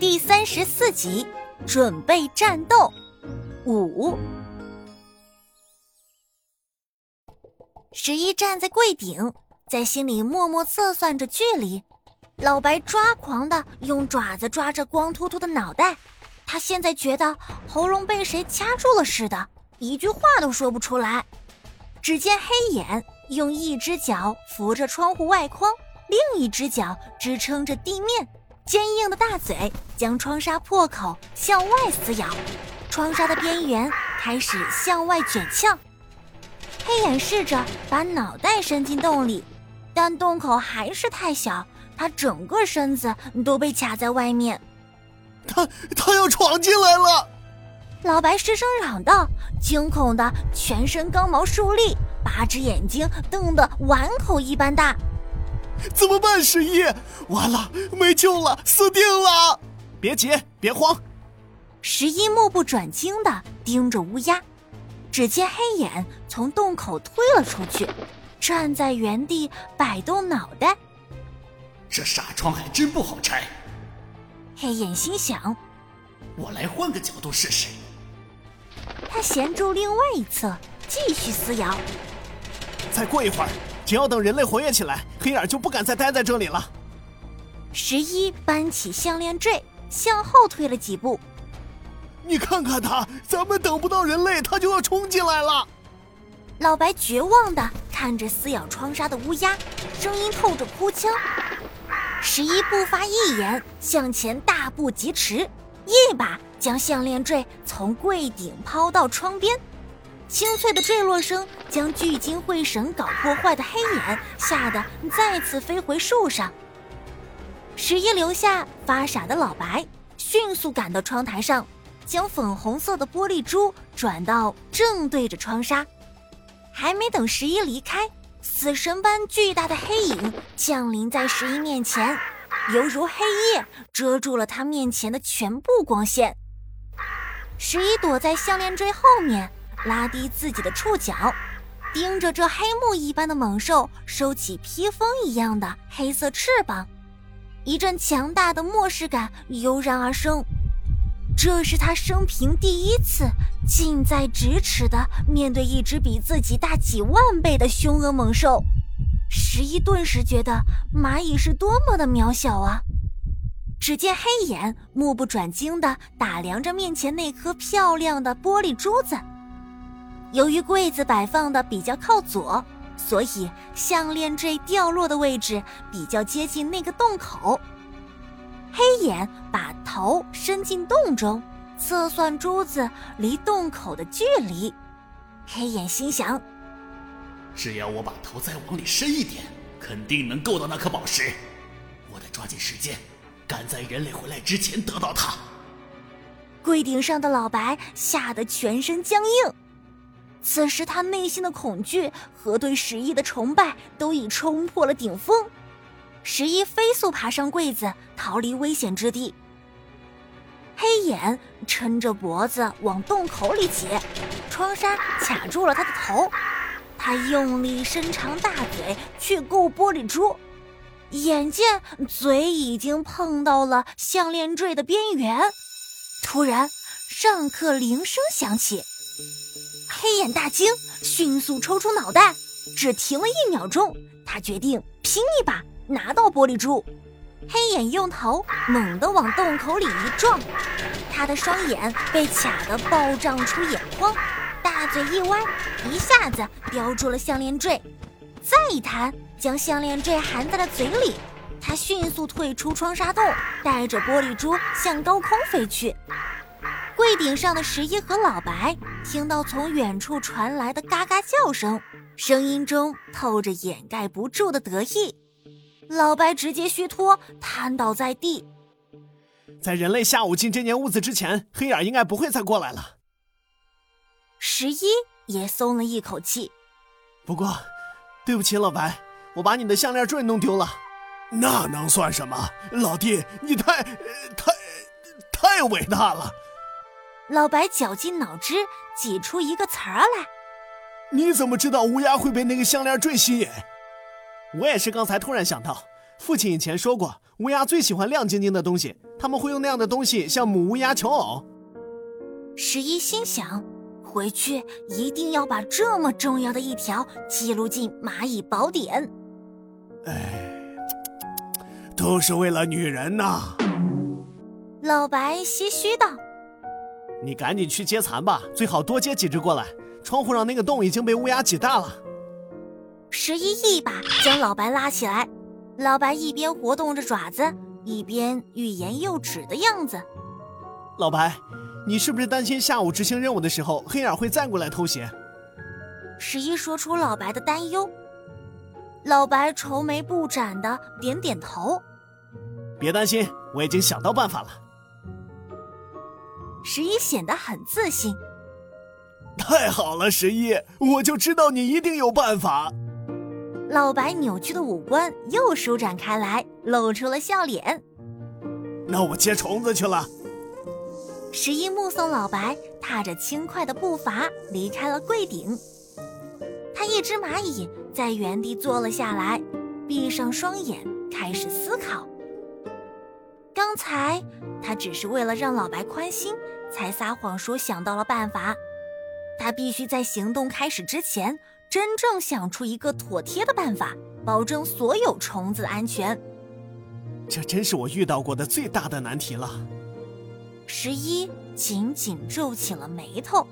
第三十四集，准备战斗。五，十一站在柜顶，在心里默默测算着距离。老白抓狂的用爪子抓着光秃秃的脑袋，他现在觉得喉咙被谁掐住了似的，一句话都说不出来。只见黑眼用一只脚扶着窗户外框，另一只脚支撑着地面。坚硬的大嘴将窗纱破口向外撕咬，窗纱的边缘开始向外卷翘。黑眼试着把脑袋伸进洞里，但洞口还是太小，他整个身子都被卡在外面。他他要闯进来了！老白失声嚷道，惊恐的全身刚毛竖立，八只眼睛瞪得碗口一般大。怎么办，十一？完了，没救了，死定了！别急，别慌。十一目不转睛的盯着乌鸦，只见黑眼从洞口推了出去，站在原地摆动脑袋。这纱窗还真不好拆。黑眼心想：我来换个角度试试。他衔住另外一侧，继续撕咬。再过一会儿。只要等人类活跃起来，黑眼就不敢再待在这里了。十一搬起项链坠，向后退了几步。你看看他，咱们等不到人类，他就要冲进来了。老白绝望的看着撕咬窗纱的乌鸦，声音透着哭腔。十一不发一言，向前大步疾驰，一把将项链坠从柜顶抛到窗边。清脆的坠落声将聚精会神搞破坏的黑眼吓得再次飞回树上。十一留下发傻的老白，迅速赶到窗台上，将粉红色的玻璃珠转到正对着窗纱。还没等十一离开，死神般巨大的黑影降临在十一面前，犹如黑夜遮住了他面前的全部光线。十一躲在项链坠后面。拉低自己的触角，盯着这黑幕一般的猛兽，收起披风一样的黑色翅膀，一阵强大的漠视感油然而生。这是他生平第一次近在咫尺的面对一只比自己大几万倍的凶恶猛兽，十一顿时觉得蚂蚁是多么的渺小啊！只见黑眼目不转睛地打量着面前那颗漂亮的玻璃珠子。由于柜子摆放的比较靠左，所以项链坠掉落的位置比较接近那个洞口。黑眼把头伸进洞中，测算珠子离洞口的距离。黑眼心想：只要我把头再往里伸一点，肯定能够到那颗宝石。我得抓紧时间，赶在人类回来之前得到它。柜顶上的老白吓得全身僵硬。此时，他内心的恐惧和对十一的崇拜都已冲破了顶峰。十一飞速爬上柜子，逃离危险之地。黑眼抻着脖子往洞口里挤，窗纱卡住了他的头。他用力伸长大嘴去够玻璃珠，眼见嘴已经碰到了项链坠的边缘，突然上课铃声响起。黑眼大惊，迅速抽出脑袋，只停了一秒钟。他决定拼一把，拿到玻璃珠。黑眼用头猛地往洞口里一撞，他的双眼被卡得爆胀出眼眶，大嘴一歪，一下子叼住了项链坠，再一弹，将项链坠含在了嘴里。他迅速退出窗纱洞，带着玻璃珠向高空飞去。柜顶上的十一和老白听到从远处传来的嘎嘎叫声，声音中透着掩盖不住的得意。老白直接虚脱，瘫倒在地。在人类下午进这间屋子之前，黑眼应该不会再过来了。十一也松了一口气。不过，对不起，老白，我把你的项链坠弄丢了。那能算什么？老弟，你太、太、太伟大了。老白绞尽脑汁挤出一个词儿来。你怎么知道乌鸦会被那个项链坠吸引？我也是刚才突然想到，父亲以前说过，乌鸦最喜欢亮晶晶的东西，他们会用那样的东西向母乌鸦求偶。十一心想，回去一定要把这么重要的一条记录进蚂蚁宝典。哎，都是为了女人呐。老白唏嘘道：“你赶紧去接蚕吧，最好多接几只过来。窗户上那个洞已经被乌鸦挤大了。”十一一把将老白拉起来。老白一边活动着爪子，一边欲言又止的样子。老白，你是不是担心下午执行任务的时候，黑眼会再过来偷袭？十一说出老白的担忧。老白愁眉不展的点点头。别担心，我已经想到办法了。十一显得很自信。太好了，十一，我就知道你一定有办法。老白扭曲的五官又舒展开来，露出了笑脸。那我接虫子去了。十一目送老白踏着轻快的步伐离开了柜顶。他一只蚂蚁在原地坐了下来，闭上双眼开始思考。刚才他只是为了让老白宽心，才撒谎说想到了办法。他必须在行动开始之前。真正想出一个妥帖的办法，保证所有虫子的安全。这真是我遇到过的最大的难题了。十一紧紧皱起了眉头。